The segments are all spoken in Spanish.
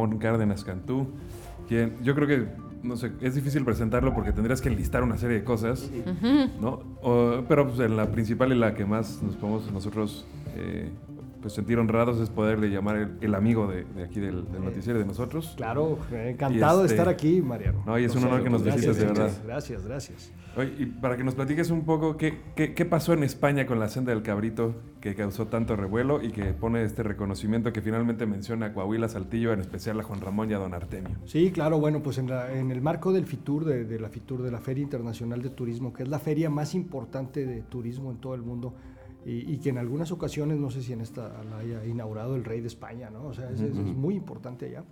Ramón Cárdenas Cantú, quien yo creo que, no sé, es difícil presentarlo porque tendrías que enlistar una serie de cosas, ¿no? O- pero pues, en la principal y la que más nos podemos nosotros eh, pues, sentir honrados es poderle llamar el, el amigo de, de aquí del, del noticiero de nosotros. Claro, eh, encantado de este- estar aquí, Mariano. No, y es un honor que nos gracias, visites, de verdad. Gracias, gracias. Oye, y para que nos platiques un poco qué, qué, qué pasó en España con la senda del cabrito que causó tanto revuelo y que pone este reconocimiento que finalmente menciona a Coahuila, Saltillo, en especial a Juan Ramón y a Don Artemio. Sí, claro, bueno, pues en, la- en el marco del FITUR, de, de la FITUR, de la Feria Internacional de Turismo, que es la feria más importante de turismo en todo el mundo, y, y que en algunas ocasiones, no sé si en esta la haya inaugurado el rey de España, ¿no? O sea, es, es- es muy importante allá.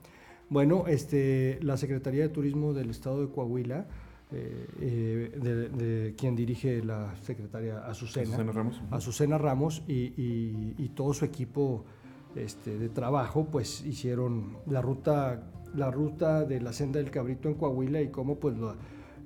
Bueno, este, la Secretaría de Turismo del Estado de Coahuila, eh, eh, de, de quien dirige la secretaria Azucena, Azucena Ramos. Azucena Ramos y, y- y todo su equipo este, de trabajo, pues hicieron la ruta, la ruta de la senda del cabrito en Coahuila y cómo pues lo-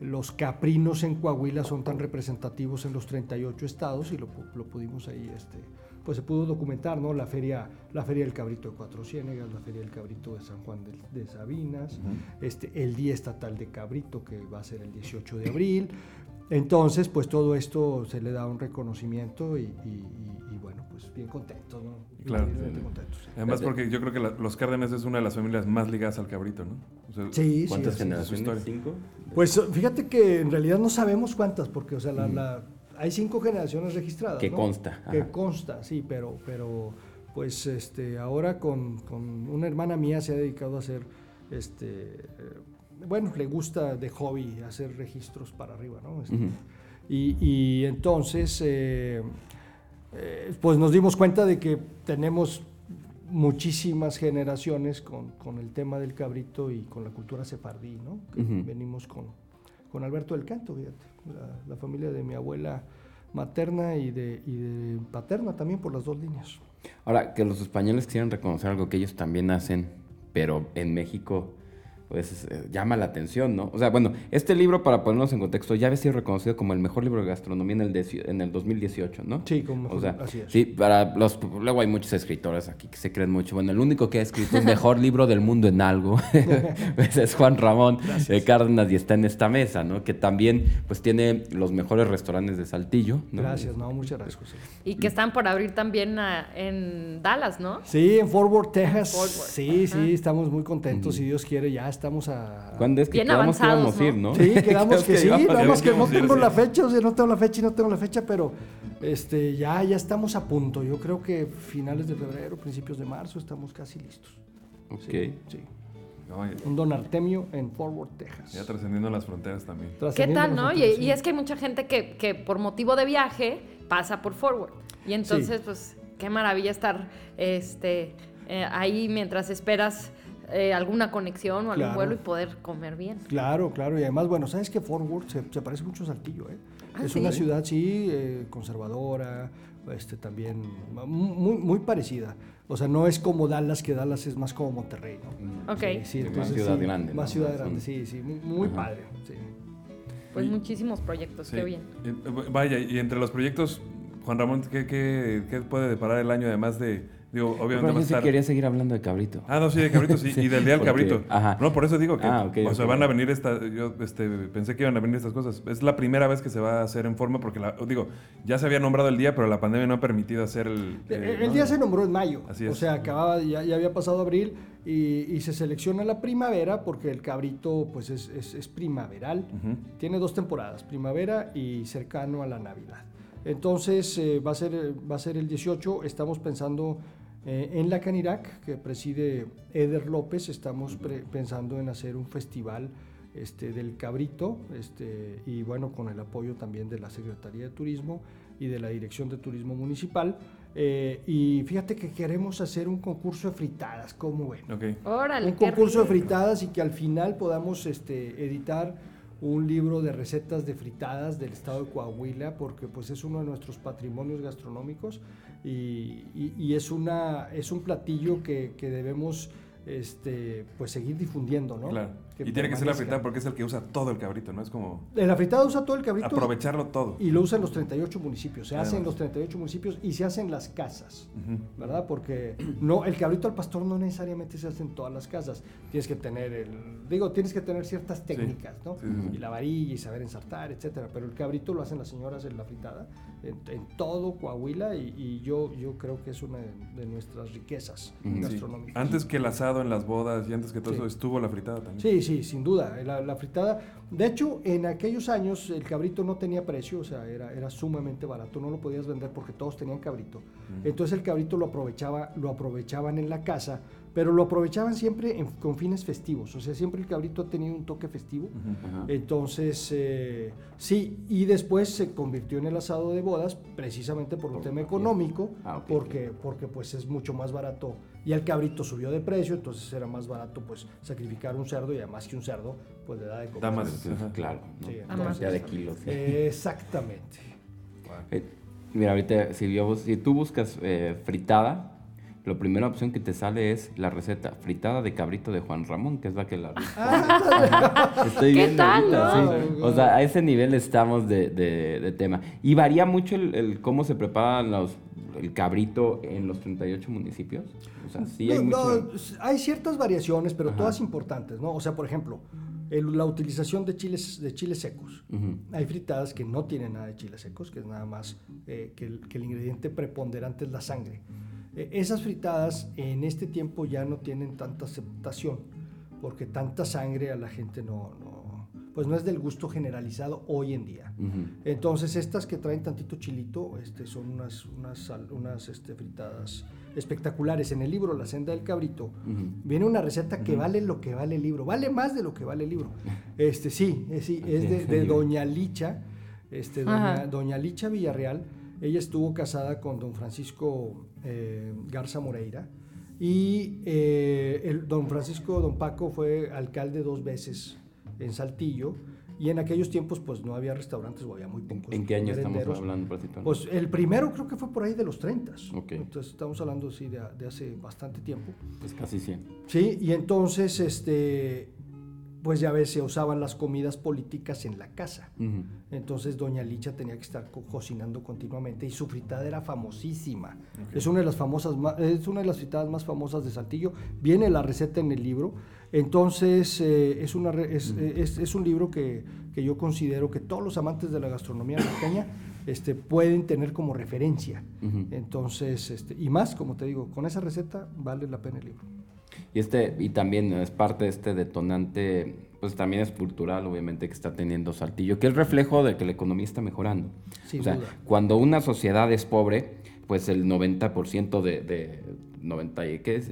los caprinos en Coahuila son tan representativos en los 38 estados y lo, lo pudimos ahí, este, pues se pudo documentar, ¿no? La feria, la feria del cabrito de Cuatro Ciénegas, la feria del cabrito de San Juan de, de Sabinas, este, el Día Estatal de Cabrito que va a ser el 18 de abril. Entonces, pues todo esto se le da un reconocimiento y, pues bien contentos, ¿no? Claro. Contentos. Además, porque yo creo que la- los Cárdenas es una de las familias más ligadas al cabrito, ¿no? O sea, Sí, sí. ¿Cuántas su generaciones? ¿Cinco? Pues fíjate que en realidad no sabemos cuántas, porque o sea, la, la- hay cinco generaciones registradas. Que ¿no? consta, Que consta, sí, pero, pero pues este, ahora con, con una hermana mía se ha dedicado a hacer, este, eh, bueno, le gusta de hobby hacer registros para arriba, ¿no? Este, y, y entonces, eh, eh, pues nos dimos cuenta de que tenemos muchísimas generaciones con, con el tema del cabrito y con la cultura sefardí, ¿no? Que. Venimos con, con Alberto del Canto, fíjate, la, la familia de mi abuela materna y de, y de paterna también por las dos líneas. Ahora, que los españoles quisieran reconocer algo que ellos también hacen, pero en México, pues eh, llama la atención, ¿no? O sea, bueno, este libro, para ponernos en contexto, ya había sido reconocido como el mejor libro de gastronomía en el, en el 2018, ¿no? Sí, como O sea, así es. sí, para los, luego hay muchos escritores aquí que se creen mucho. Bueno, el único que ha escrito el mejor libro del mundo en algo pues, es Juan Ramón de Cárdenas y está en esta mesa, ¿no? Que también, pues, tiene los mejores restaurantes de Saltillo, ¿no? Gracias, no, muchas gracias. José. Y que están por abrir también a- en Dallas, ¿no? Sí, en Fort Worth, Texas. Fort Worth, Sí, ajá. sí, estamos muy contentos. Si Dios quiere, ya estamos a. ¿Cuándo es que Bien quedamos que íbamos avanzados, a ir, no? Sí, quedamos que sí, íbamos a nada más que no ir, tengo sí. la fecha, o sea, no tengo la fecha y no tengo la fecha, pero este, ya, ya estamos a punto. Yo creo que finales de febrero, principios de marzo, estamos casi listos. Ok. Sí, sí. no, ya- Un Don Artemio en Fort Worth, Texas. ya trascendiendo las fronteras también. ¿Qué tal, no? Y, sí. y es que hay mucha gente que, que por motivo de viaje pasa por Forward. Y entonces, pues, qué maravilla estar este, eh, ahí mientras esperas eh, alguna conexión o algún Claro. vuelo y poder comer bien. Claro, claro. Y además, bueno, sabes que Fort Worth se, se parece mucho a Saltillo, ¿eh? Ah, es ¿sí? una ciudad, sí, eh, conservadora, este, también muy, muy parecida. O sea, no es como Dallas, que Dallas es más como Monterrey, ¿no? Ok. Sí, sí, más ciudad sí, grande, Más ¿no? ciudad grande, sí, sí, muy, padre. sí. Pues Y- muchísimos proyectos, Sí. qué bien. Y, eh, vaya, y entre los proyectos, Juan Ramón, ¿qué, qué, qué puede deparar el año además de, digo, obviamente Pero yo sí estar... quería seguir hablando de cabrito. Ah, no, sí, de cabrito, sí, y del día del porque- cabrito. ajá. No, por eso digo que, Ah, ok, o sea, van a venir esta, yo este, pensé que iban a venir estas cosas. Es la primera vez que se va a hacer en forma porque, la, digo, ya se había nombrado el día, pero la pandemia no ha permitido hacer el... El, eh, el ¿no? día se nombró en mayo, Así o es. sea, acababa, ya, ya había pasado abril y, y se selecciona la primavera porque el cabrito pues es, es- es primaveral, tiene dos temporadas, primavera y cercano a la Navidad. Entonces eh, va, a ser, eh, va a ser el 18, estamos pensando eh, en la Canirac, que preside Eder López, estamos pensando en hacer un festival este, del cabrito, este, y bueno, con el apoyo también de la Secretaría de Turismo y de la Dirección de Turismo Municipal. Eh, y fíjate que queremos hacer un concurso de fritadas, ¿cómo ven? Ok. Órale, un concurso de fritadas y que al final podamos este, editar un libro de recetas de fritadas del estado de Coahuila, porque pues es uno de nuestros patrimonios gastronómicos y, y- es, una, es un platillo que, que debemos este, pues seguir difundiendo, ¿no? Que Y tiene que ser la fritada porque es el que usa todo el cabrito, ¿no? Es como En la fritada usa todo el cabrito aprovecharlo todo. y lo usan los 38 municipios. Se hace en Además. los 38 municipios y se hace en las casas. ¿verdad? Porque no, el cabrito al pastor no necesariamente se hace en todas las casas. Tienes que tener el, digo, tienes que tener ciertas técnicas, ¿no? Sí, sí, sí. Y la varilla y saber ensartar, etcétera. Pero el cabrito lo hacen las señoras en la fritada, en, en todo Coahuila y, y yo, yo creo que es una de, de nuestras riquezas gastronómicas. Antes que el asado en las bodas y antes que todo eso estuvo la fritada también. Sí, sí, sin duda. La, la fritada. De hecho, en aquellos años el cabrito no tenía precio, o sea, era, era sumamente barato. No lo podías vender porque todos tenían cabrito. Entonces el cabrito lo aprovechaba, lo aprovechaban en la casa, pero lo aprovechaban siempre en- con fines festivos. O sea, siempre el cabrito ha tenido un toque festivo. Entonces, eh, sí, y después se convirtió en el asado de bodas precisamente por un tema económico, Ah, porque, porque pues es mucho más barato. Y el cabrito subió de precio, entonces era más barato pues sacrificar un cerdo y además que un cerdo pues le da de comer. Da más. Claro, ¿no? Sí, entonces- cantidad de kilos. Eh, Exactamente. Eh, mira, ahorita, vos- si tú buscas eh, fritada, la primera opción que te sale es la receta fritada de cabrito de Juan Ramón, que es la que la... Estoy ¿Qué viendo tal, ahorita, no? sí. O sea, a ese nivel estamos de, de- de tema. Y varía mucho el, el cómo se preparan los, el cabrito en los 38 municipios. O sea, sí hay No, mucho... no, hay ciertas variaciones, pero Ajá. todas importantes, ¿no? O sea, por ejemplo, el- la utilización de chiles, de chiles secos. Hay fritadas que no tienen nada de chiles secos, que es nada más eh, que, el, que el ingrediente preponderante es la sangre. Eh, esas fritadas en este tiempo ya no tienen tanta aceptación, porque tanta sangre a la gente no, no- pues no es del gusto generalizado hoy en día. Entonces estas que traen tantito chilito este, son unas, unas, unas este, fritadas espectaculares. En el libro La senda del cabrito viene una receta que vale lo que vale el libro, vale más de lo que vale el libro. Este, sí, es, sí, es de, de Doña Licha, este, doña, doña Licha Villarreal. Ella estuvo casada con don Francisco eh, Garza Moreira y eh, el, don Francisco, don Paco fue alcalde dos veces en Saltillo y en aquellos tiempos pues no había restaurantes o había muy pocos. ¿En qué año estamos hablando, Platito? Pues el primero creo que fue por ahí de los 30. Ok. Entonces estamos hablando sí, de, de hace bastante tiempo. Pues casi 100. Sí, y entonces, este, pues ya ves, se usaban las comidas políticas en la casa. Entonces doña Licha tenía que estar co- cocinando continuamente y su fritada era famosísima. Es una de las famosas, es una de las fritadas más famosas de Saltillo. Viene la receta en el libro. Entonces eh, es, una eh, es- es un libro que, que yo considero que todos los amantes de la gastronomía norteña este, pueden tener como referencia. Entonces, este, y más, como te digo, con esa receta vale la pena el libro. Y este, y también es parte de este detonante, pues también es cultural, obviamente, que está teniendo Saltillo, que es reflejo de que la economía está mejorando. Sin o sea, duda. cuando una sociedad es pobre, pues el 90% de, de 90 y qué es,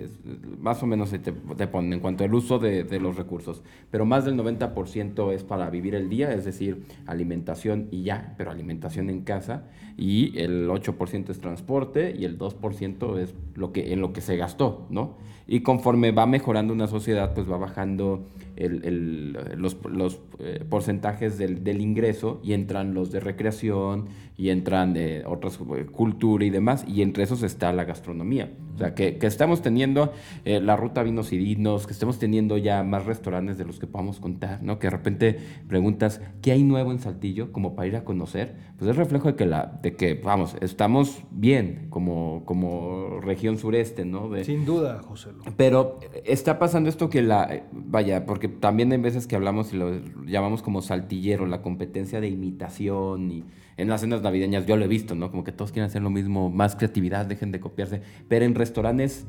más o menos se te, te ponen en cuanto al uso de, de los recursos, pero más del 90% es para vivir el día, es decir, alimentación y ya, pero alimentación en casa, y el 8% es transporte y el 2% es lo que, en lo que se gastó, ¿no? Y conforme va mejorando una sociedad, pues va bajando el- el- los, los, eh, porcentajes del, del ingreso y entran los de recreación y entran de otras eh, cultura y demás, y entre esos está la gastronomía. O sea, que, que estamos teniendo eh, la ruta Vinos y Dinos, que estemos teniendo ya más restaurantes de los que podamos contar, ¿no? Que de repente preguntas, ¿qué hay nuevo en Saltillo? Como para ir a conocer, pues es reflejo de que, la, de que vamos, estamos bien como, como región sureste, ¿no? De, Sin duda, José. Lu. pero está pasando esto que la, vaya, porque también hay veces que hablamos y lo llamamos como saltillero, la competencia de imitación y en las cenas navideñas yo lo he visto, ¿no? Como que todos quieren hacer lo mismo, más creatividad, dejen de copiarse, pero en restaurantes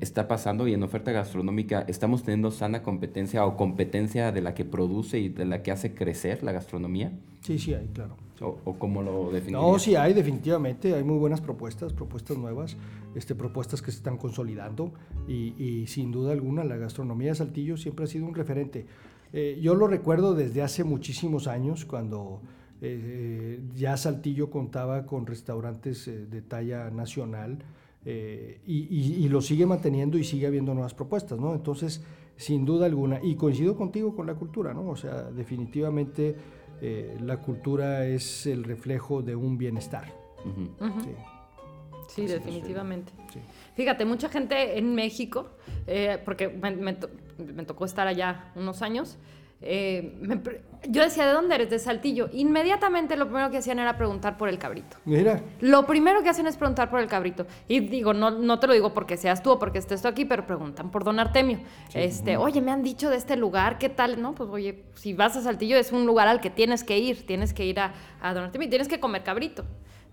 está pasando y en oferta gastronómica estamos teniendo sana competencia o competencia de la que produce y de la que hace crecer la gastronomía, Sí, sí hay, claro. o, o cómo lo definirías? No, sí hay, definitivamente. Hay muy buenas propuestas, propuestas nuevas, este, propuestas que se están consolidando y, y sin duda alguna la gastronomía de Saltillo siempre ha sido un referente. Eh, yo lo recuerdo desde hace muchísimos años cuando eh, ya Saltillo contaba con restaurantes eh, de talla nacional eh, y, y- y lo sigue manteniendo y sigue habiendo nuevas propuestas, ¿no? Entonces, sin duda alguna, y coincido contigo con la cultura, ¿no? O sea, definitivamente eh, la cultura es el reflejo de un bienestar. Sí, definitivamente. Fíjate, mucha gente en México, eh, porque me, tocó estar allá unos años, eh, yo decía, ¿de dónde eres? De Saltillo. Inmediatamente lo primero que hacían era preguntar por el cabrito. Mira. Lo primero que hacen es preguntar por el cabrito. Y digo, no, no te lo digo porque seas tú o porque estés tú aquí, pero preguntan por Don Artemio. Este, oye, me han dicho de este lugar, ¿qué tal? No, pues oye, si vas a Saltillo es un lugar al que tienes que ir, tienes que ir a, a Don Artemio y tienes que comer cabrito.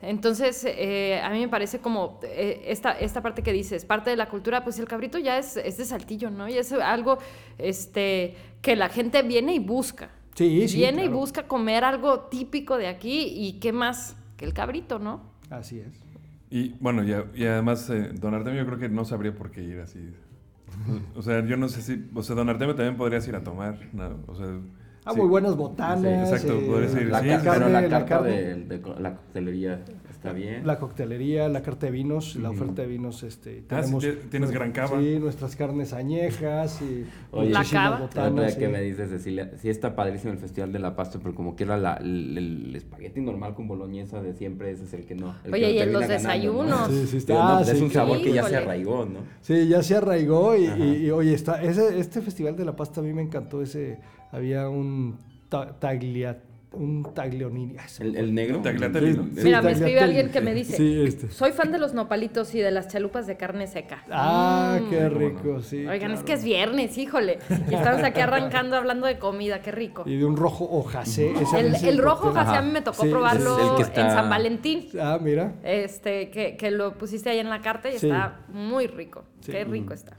Entonces, eh, a mí me parece como eh, esta, esta parte que dices, parte de la cultura, pues el cabrito ya es, es de saltillo, ¿no? Y es algo este, que la gente viene y busca. Sí, sí. Viene y busca comer algo típico de aquí y qué más que el cabrito, ¿no? Así es. Y bueno, y, además, eh, don Artemio yo creo que no sabría por qué ir así. O sea, yo no sé si, o sea, don Artemio también podrías ir a tomar, o sea... Ah, muy buenas botanas. Sí, exacto. La, pero la carta de, de, la coctelería Está bien. La coctelería, la carta de vinos, la oferta de vinos, este, ah, tenemos, tienes gran cava. Sí, nuestras carnes añejas y Oye, la cava. Botanas, que me dices, Cecilia, sí está padrísimo el Festival de la Pasta, pero como que era la, el, espagueti normal con boloñesa de siempre, ese es el que no. Oye, y en los desayunos. Sí, sí, está. Pues es un sabor que ya se arraigó, ¿no? Sí, ya se arraigó y, y, oye, está, ese, este Festival de la Pasta a mí me encantó ese, había un tagliat un taglionini. ¿El, ¿El, negro? Mira, me escribe alguien que me dice, este. soy fan de los nopalitos y de las chalupas de carne seca. Ah, mm. qué rico, sí. Oigan, es que es viernes, híjole. Y estamos aquí arrancando hablando de comida, qué rico. Y de un rojo ojacé. El, el, rojo ojacé a mí me tocó probarlo en San Valentín. Ah, mira. Este, que, que lo pusiste ahí en la carta y está muy rico. Qué rico está.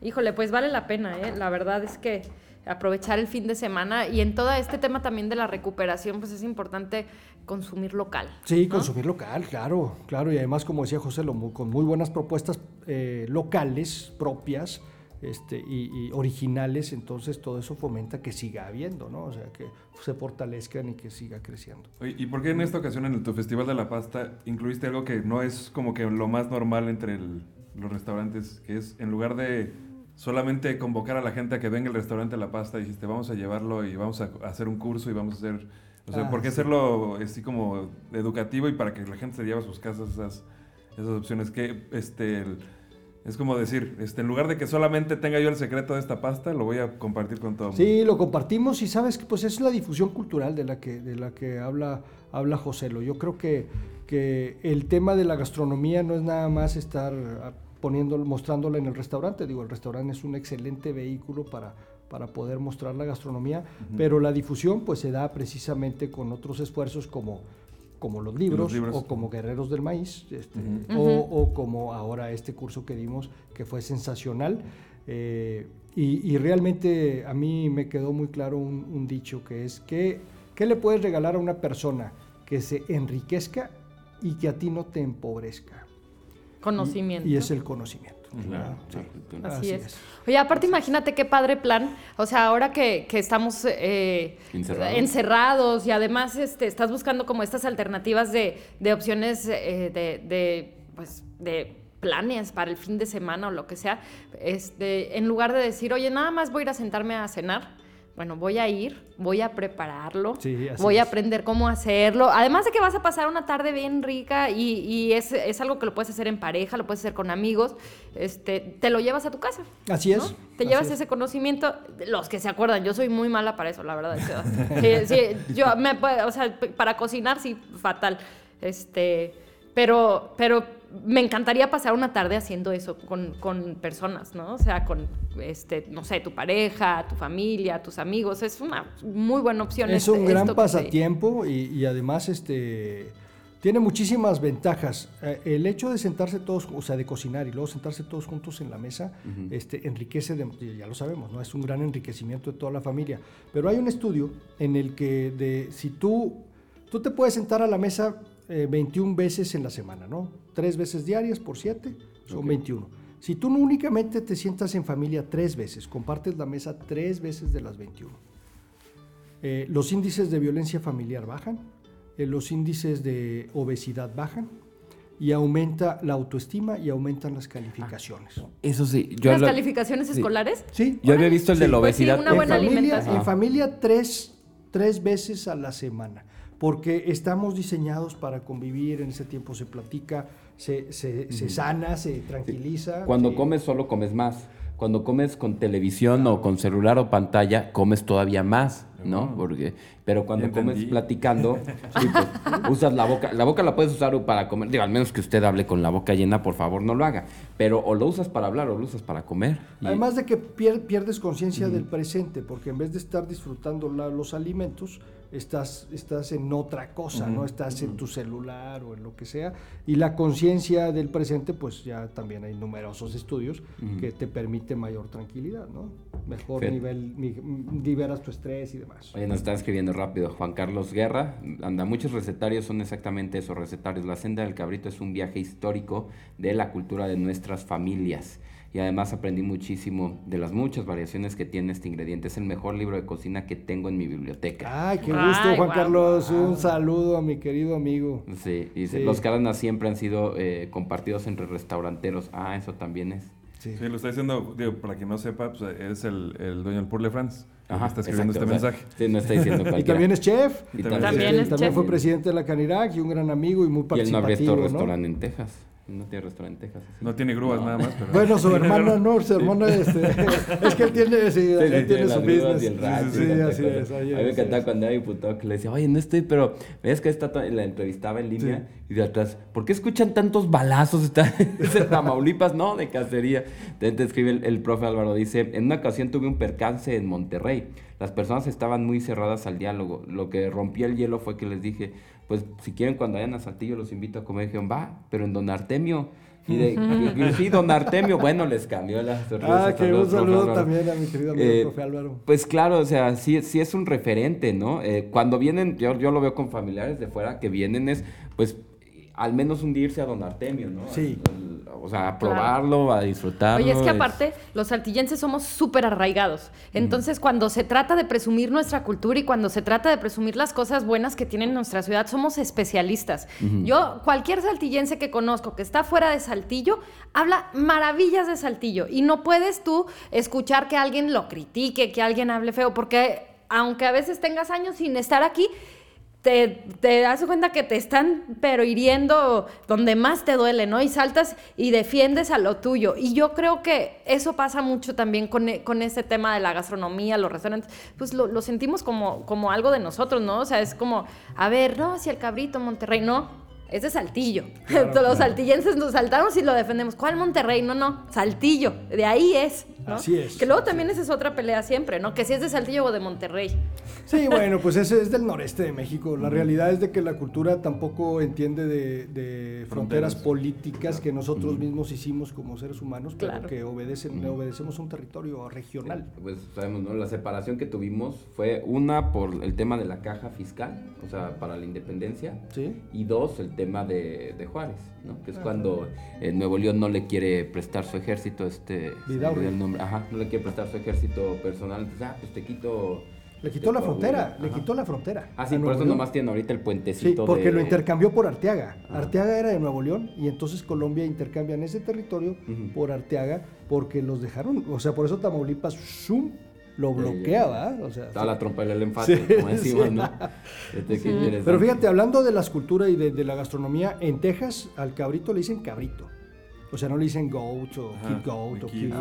Híjole, pues vale la pena, ¿eh? La verdad es que aprovechar el fin de semana y en todo este tema también de la recuperación, pues es importante consumir local. Sí, consumir local, claro, claro, y además, como decía José, con muy buenas propuestas eh, locales, propias, este, y, originales, entonces todo eso fomenta que siga habiendo, ¿no? O sea, que se fortalezcan y que siga creciendo. ¿Y por qué en esta ocasión en tu Festival de la Pasta incluiste algo que no es como que lo más normal entre los restaurantes, que es en lugar de solamente convocar a la gente a que venga al restaurante La Pasta y dijiste, vamos a llevarlo y vamos a hacer un curso y vamos a hacer... O sea, ah, ¿por qué hacerlo así como educativo y para que la gente se lleve a sus casas esas, esas opciones? Que este... es como decir, este, en lugar de que solamente tenga yo el secreto de esta pasta, lo voy a compartir con todo el. Sí, lo compartimos y sabes que pues es la difusión cultural de la que, de la que habla, habla José. Yo creo que, que el tema de la gastronomía no es nada más estar poniéndolo, mostrándola en el restaurante. Digo, el restaurante es un excelente vehículo para, para poder mostrar la gastronomía, pero la difusión pues se da precisamente con otros esfuerzos como, como los libros, o como Guerreros del Maíz, este, o, como ahora este curso que dimos que fue sensacional. Eh, y, realmente a mí me quedó muy claro un, dicho que es que, ¿qué le puedes regalar a una persona que se enriquezca y que a ti no te empobrezca? Conocimiento. Y, es el conocimiento. Así, es. Oye, aparte imagínate qué padre plan. O sea, ahora que, estamos eh, encerrados. y además este, estás buscando como estas alternativas de, opciones eh, de, de, pues, de planes para el fin de semana o lo que sea, este, en lugar de decir, oye, nada más voy a ir a sentarme a cenar, bueno, voy a ir, voy a prepararlo, voy a aprender cómo hacerlo. Además de que vas a pasar una tarde bien rica y, es, algo que lo puedes hacer en pareja, lo puedes hacer con amigos, este, te lo llevas a tu casa. Así es. Te llevas ese conocimiento, los que se acuerdan, yo soy muy mala para eso, la verdad. sí, sí, yo me, o sea, para cocinar sí, fatal. Este, pero, pero me encantaría pasar una tarde haciendo eso con, con, personas, ¿no? O sea, con, este, no sé, tu pareja, tu familia, tus amigos. Es una muy buena opción. Es un gran pasatiempo y, y, además este, tiene muchísimas ventajas. Eh, el hecho de sentarse todos, o sea, de cocinar y luego sentarse todos juntos en la mesa, este, enriquece, ya lo sabemos, ¿no? Es un gran enriquecimiento de toda la familia. Pero hay un estudio en el que de, si tú, tú te puedes sentar a la mesa 21 eh, veces en la semana, ¿no? Tres veces diarias por siete, son 21. Si tú no únicamente te sientas en familia tres veces, compartes la mesa tres veces de las 21, eh, los índices de violencia familiar bajan, eh, los índices de obesidad bajan, y aumenta la autoestima y aumentan las calificaciones. Eso sí. ¿Las calificaciones escolares? Sí. Yo había visto el de la pues obesidad. una buena en, familia, en familia tres, tres veces a la semana porque estamos diseñados para convivir, en ese tiempo se platica, se, se, se sana, se tranquiliza. Cuando comes solo comes más. Cuando comes con televisión o con celular o pantalla, comes todavía más, ¿no? Porque, pero cuando comes platicando, pues, usas la boca. La boca la puedes usar para comer. Digo, al menos que usted hable con la boca llena, por favor, no lo haga. Pero o lo usas para hablar o lo usas para comer. Además de que pierdes conciencia del presente, porque en vez de estar disfrutando los alimentos, estás, estás en otra cosa, ¿no? Estás en tu celular o en lo que sea. Y la conciencia del presente, pues ya también hay numerosos estudios que te permite mayor tranquilidad, ¿no? Mejor nivel, liberas tu estrés y demás. Oye, nos está escribiendo rápido Juan Carlos Guerra. Anda, muchos recetarios son exactamente esos recetarios. La senda del cabrito es un viaje histórico de la cultura de nuestras familias y además aprendí muchísimo de las muchas variaciones que tiene este ingrediente. Es el mejor libro de cocina que tengo en mi biblioteca. Ay, qué gusto, Juan Carlos. Un saludo a mi querido amigo. Sí, y los Cárdenas siempre han sido eh, compartidos entre restauranteros. Ah, eso también es. Sí. lo está diciendo, digo, para quien no sepa, pues, es el, el dueño del Pour France. Ajá, está escribiendo este mensaje. sí, no está diciendo Y también es chef. Y también, también, fue presidente de la Canirac y un gran amigo y muy participativo. Y él no abrió ¿no? restaurante en Texas. No tiene restaurante en Texas. No tiene grúas nada más. Pero... Bueno, su hermano no, su hermano este, es que él tiene, sí, él tiene su business. Y sí, así es. a mí me encantaba cuando era diputado que le decía, oye, no estoy, pero ves que esta la entrevistaba en línea y de atrás, ¿por qué escuchan tantos balazos? Está en Tamaulipas, no, de cacería. Te, te escribe el, el profe Álvaro, dice, en una ocasión tuve un percance en Monterrey. Las personas estaban muy cerradas al diálogo. Lo que rompía el hielo fue que les dije, pues si quieren cuando vayan a Saltillo los invito a comer. Dijeron, va, pero en Don Artemio. Y de, sí, don Artemio, bueno, les cambió la Ah, que un saludo también a mi querido amigo eh, profe Álvaro. Pues claro, o sea, sí, sí es un referente, ¿no? Eh, cuando vienen, yo, yo lo veo con familiares de fuera, que vienen es, pues, al menos hundirse a don Artemio, ¿no? Sí. o sea, a probarlo, a disfrutarlo. Oye, es que aparte, los saltillenses somos súper arraigados. Entonces, cuando se trata de presumir nuestra cultura y cuando se trata de presumir las cosas buenas que tiene nuestra ciudad, somos especialistas. Yo, cualquier saltillense que conozco que está fuera de Saltillo, habla maravillas de Saltillo. Y no puedes tú escuchar que alguien lo critique, que alguien hable feo, porque aunque a veces tengas años sin estar aquí, te, das cuenta que te están pero hiriendo donde más te duele, ¿no? Y saltas y defiendes a lo tuyo. Y yo creo que eso pasa mucho también con, con ese tema de la gastronomía, los restaurantes, pues lo, lo, sentimos como, como algo de nosotros, ¿no? O sea, es como, a ver, no, si el cabrito Monterrey, no, es de Saltillo. los saltillenses nos saltamos y lo defendemos. ¿Cuál Monterrey? No, no, Saltillo. De ahí es. Así es. Que luego también esa es otra pelea siempre, ¿no? Que si es de Saltillo o de Monterrey. Sí, bueno, pues ese es del noreste de México. La realidad es de que la cultura tampoco entiende de, fronteras, políticas que nosotros mismos hicimos como seres humanos, claro. que obedecen, obedecemos un territorio regional. Pues sabemos, ¿no? La separación que tuvimos fue una por el tema de la caja fiscal, o sea, para la independencia. Sí. Y dos, el tema de, Juárez, ¿no? Que es ah, cuando eh, Nuevo León no le quiere prestar su ejército, este... El nombre, ajá, no le quiere prestar su ejército personal. Entonces, ah, pues te quito... Le quitó la frontera, le quitó la frontera. Ah, sí, por eso nomás tiene ahorita el puentecito. Sí, porque lo intercambió por Arteaga. Arteaga era de Nuevo León y entonces Colombia intercambia en ese territorio por Arteaga porque los dejaron, o sea, por eso Tamaulipas, zoom, lo bloqueaba. O sea, Estaba la trompa del enfate, como decimos, ¿no? Este, Pero fíjate, hablando de la escultura y de, la gastronomía, en Texas al cabrito le dicen cabrito. O sea, no le dicen goat o kid goat o kid,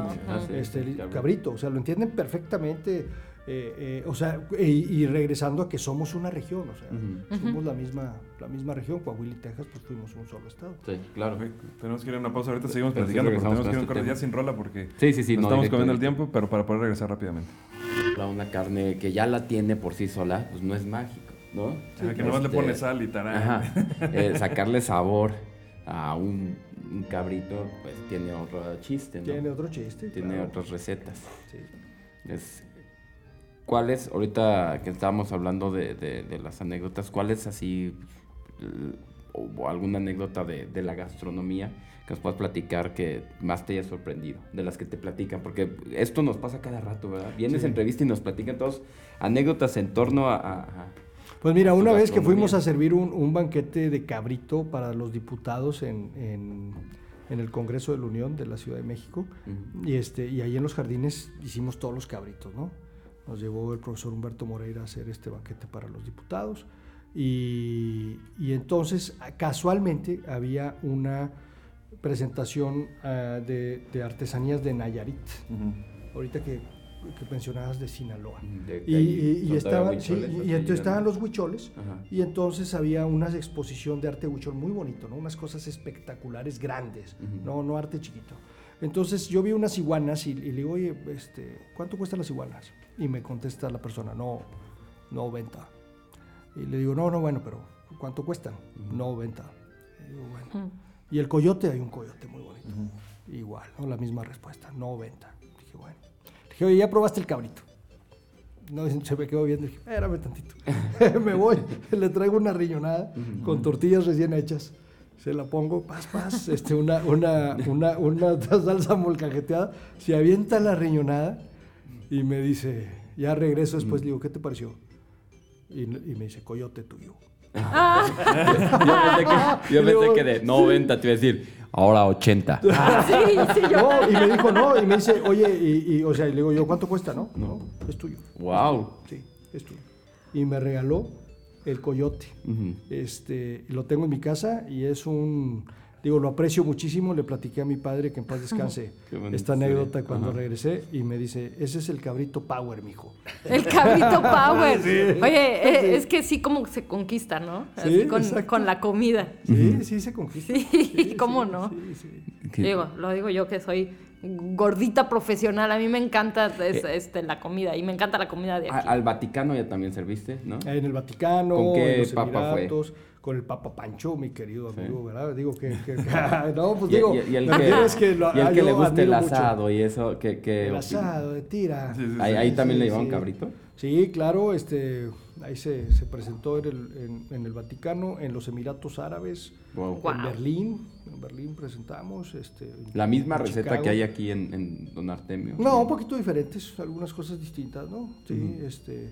este, cabrito. O sea, lo entienden perfectamente. Eh, eh, o sea, y, regresando a que somos una región, o sea, somos la misma la misma región, Coahuila y Texas, pues fuimos un solo estado. Sí, claro. tenemos que ir a una pausa, ahorita seguimos platicando, porque tenemos que ir un corte ya sin rola porque sí, sí, sí, estamos comiendo el tiempo, pero para poder regresar rápidamente. Una carne que ya la tiene por sí sola, pues no es mágico, ¿no? Ah, que nomás le pone este, sal y tarán. Eh, sacarle sabor a un, cabrito, pues tiene otro chiste, ¿no? Tiene otro chiste. Tiene otras recetas. Sí. Es, ¿Cuáles, ahorita que estábamos hablando de, de, las anécdotas, cuáles así, o alguna anécdota de, de, la gastronomía que nos puedas platicar que más te haya sorprendido, de las que te platican? Porque esto nos pasa cada rato, ¿verdad? Vienes a entrevista y nos platican todos anécdotas en torno a... pues mira, una vez que fuimos a servir un, un, banquete de cabrito para los diputados en, en, en, el Congreso de la Unión de la Ciudad de México, y, este, y ahí en los jardines hicimos todos los cabritos, ¿no? Nos llevó el profesor Humberto Moreira a hacer este banquete para los diputados. Y, y entonces, casualmente, había una presentación ah, de, artesanías de Nayarit. Ahorita que, que, mencionabas de Sinaloa. y, y, estaban, y, entonces estaban los huicholes y entonces había una exposición de arte huichol muy bonito, ¿no? unas cosas espectaculares, grandes, no, no arte chiquito. Entonces yo vi unas iguanas y, le digo, oye, este, ¿cuánto cuestan las iguanas? Y me contesta la persona, no, no venta. Y le digo, no, no, bueno, pero ¿cuánto cuestan? No venta. Y digo, bueno. Y el coyote, hay un coyote muy bonito. Igual, ¿no? La misma respuesta, no venta. Dije, bueno. Dije, oye, ¿ya probaste el cabrito? No, se me quedó viendo. Dije, espérame tantito. me voy, le traigo una riñonada con tortillas recién hechas. Se la pongo, paz, paz, este, una, una, una, una salsa molcajeteada. Se avienta la riñonada y me dice, ya regreso después. Digo, ¿qué te pareció? Y, y me dice, coyote tuyo. Ah. yo pensé que, de 90 te iba a decir, ahora 80. y me dijo, no, y me dice, oye, y, o sea, le digo yo, ¿cuánto cuesta? No, no, es tuyo. Wow. Sí, es tuyo. Y me regaló el coyote. este, lo tengo en mi casa y es un Digo, lo aprecio muchísimo, le platiqué a mi padre que en paz descanse esta anécdota cuando regresé y me dice, ese es el cabrito power, mijo. El cabrito power. Oye, eh, es que sí como se conquista, ¿no? Así con, la comida. Sí, sí se conquista. Sí, ¿cómo no? Digo, lo digo yo que soy gordita profesional. A mí me encanta eh, este, la comida y me encanta la comida de aquí. Al Vaticano ya también serviste, ¿no? En el Vaticano, ¿Con qué papa fue? con el Papa Pancho, mi querido amigo, ¿verdad? Digo que, no, pues digo, y, el que, le guste el asado y eso, que, que el asado de tira. ahí, también le llevaban cabrito. Sí, claro, este, ahí se, se presentó en el, en, el, Vaticano, en los Emiratos Árabes, en Berlín, en Berlín presentamos, este, la misma receta que hay aquí en, Don Artemio. No, un poquito diferentes, algunas cosas distintas, ¿no? Sí, este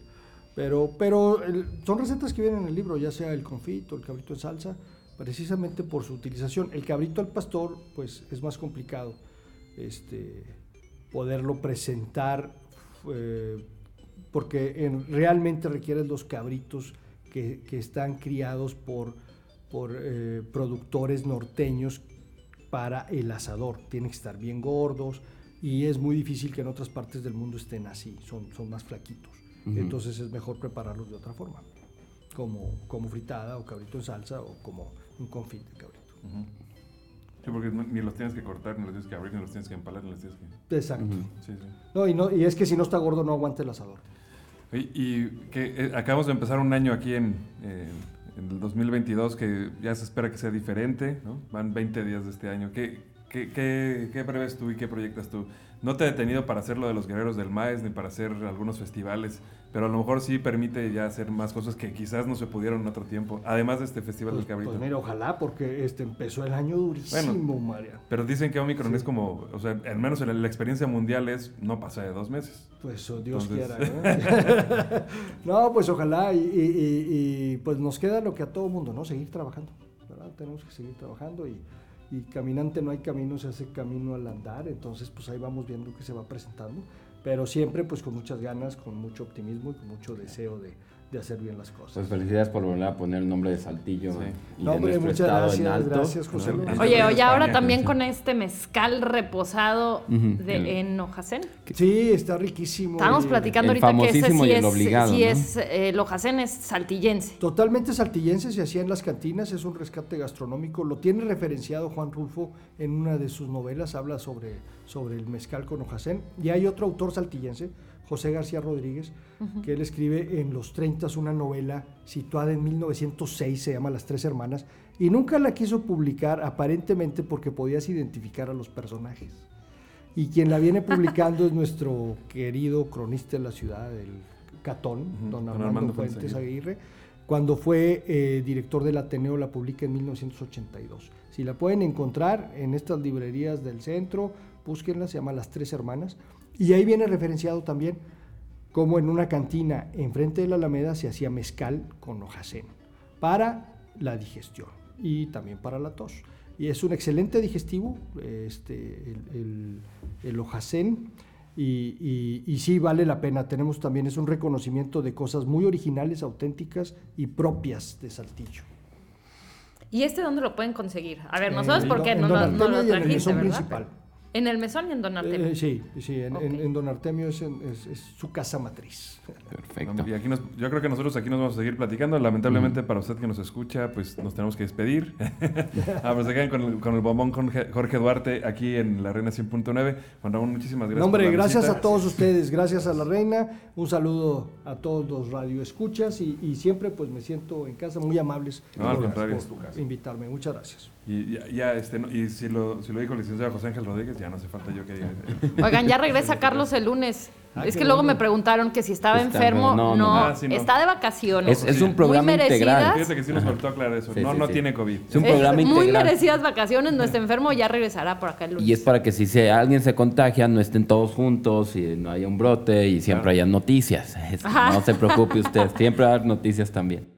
pero, pero son recetas que vienen en el libro, ya sea el confito, el cabrito en salsa, precisamente por su utilización. El cabrito al pastor, pues es más complicado este, poderlo presentar eh, porque realmente requieren los cabritos que, están criados por, por eh, productores norteños para el asador. Tienen que estar bien gordos y es muy difícil que en otras partes del mundo estén así, son, son más flaquitos entonces es mejor prepararlos de otra forma, como, como fritada o cabrito en salsa o como un confit de cabrito. Sí, porque ni los tienes que cortar, ni los tienes que abrir, ni los tienes que empalar, ni los tienes que... Exacto. sí, sí. No, y no, y es que si no está gordo no aguanta el asador. Y, que eh, acabamos de empezar un año aquí en, en el 2022 que ya se espera que sea diferente, ¿no? Van 20 días de este año. ¿Qué, qué, qué, qué prevés tú y qué proyectas tú? no te he detenido para hacer lo de los guerreros del maíz ni para hacer algunos festivales, pero a lo mejor sí permite ya hacer más cosas que quizás no se pudieron en otro tiempo, además de este festival del cabrito. Pues mira, ojalá, porque este empezó el año durísimo, María. Pero dicen que Omicron es como, o sea, al menos en la experiencia mundial es no pasa de dos meses. Pues oh, Dios quiera, ¿no? no, pues ojalá, y, pues nos queda lo que a todo mundo, ¿no? Seguir trabajando, ¿verdad? Tenemos que seguir trabajando y y caminante no hay camino, se hace camino al andar, entonces pues ahí vamos viendo que se va presentando, pero siempre pues con muchas ganas, con mucho optimismo y con mucho deseo de, de hacer bien las cosas. Pues felicidades por volver a poner el nombre de Saltillo y no, hombre, muchas gracias, gracias José Luis. Oye, oye, ahora también con este mezcal reposado de, en Ojacén. Sí, está riquísimo. Estábamos platicando ahorita que ese sí es, obligado, sí es eh, el Ojacén es saltillense. Totalmente saltillense, se hacía en las cantinas, es un rescate gastronómico, lo tiene referenciado Juan Rulfo en una de sus novelas, habla sobre, sobre el mezcal con Ojacén, y hay otro autor saltillense, José García Rodríguez, que él escribe en los 30 una novela situada en 1906, se llama Las Tres Hermanas, y nunca la quiso publicar aparentemente porque podías identificar a los personajes. Y quien la viene publicando es nuestro querido cronista de la ciudad, el Catón, don Armando, Fuentes Aguirre. Cuando fue eh, director del Ateneo la publica en 1982. Si la pueden encontrar en estas librerías del centro, búsquenla, se llama Las Tres Hermanas. Y ahí viene referenciado también como en una cantina enfrente de la Alameda se hacía mezcal con hojacén para la digestión y también para la tos. Y es un excelente digestivo, este, el, el, hojacén, y, y, sí vale la pena. Tenemos también, es un reconocimiento de cosas muy originales, auténticas y propias de Saltillo. ¿Y este dónde lo pueden conseguir? A ver, nosotros porque no, no, no, lo trajiste, ¿verdad? principal. ¿En el mesón y en Don Artemio? Eh, sí, sí, en, Don Artemio es, su casa matriz. Perfecto. y aquí yo creo que nosotros aquí nos vamos a seguir platicando. Lamentablemente para usted que nos escucha, pues nos tenemos que despedir. ah, pues se quedan con el, con el bombón con Jorge Duarte aquí en La Reina 100.9. Juan Ramón, muchísimas gracias. hombre, gracias a todos ustedes, gracias a La Reina. Un saludo a todos los radioescuchas y, y siempre pues me siento en casa, muy amables. No, al contrario, por invitarme. Muchas gracias. Y ya, este, y si lo, si lo dijo el licenciado José Ángel Rodríguez, ya no hace falta yo que diga. Oigan, ya regresa Carlos el lunes. Ah, es que luego me preguntaron que si estaba enfermo. No, ah, no, está de vacaciones. Es, un programa integral. Fíjate que sí nos faltó aclarar eso. no, no tiene COVID. Es un programa integral. Muy merecidas vacaciones, no está enfermo, ya regresará por acá el lunes. Y es para que si alguien se contagia, no estén todos juntos y no haya un brote y siempre haya noticias. no se preocupe usted, siempre va a haber noticias también.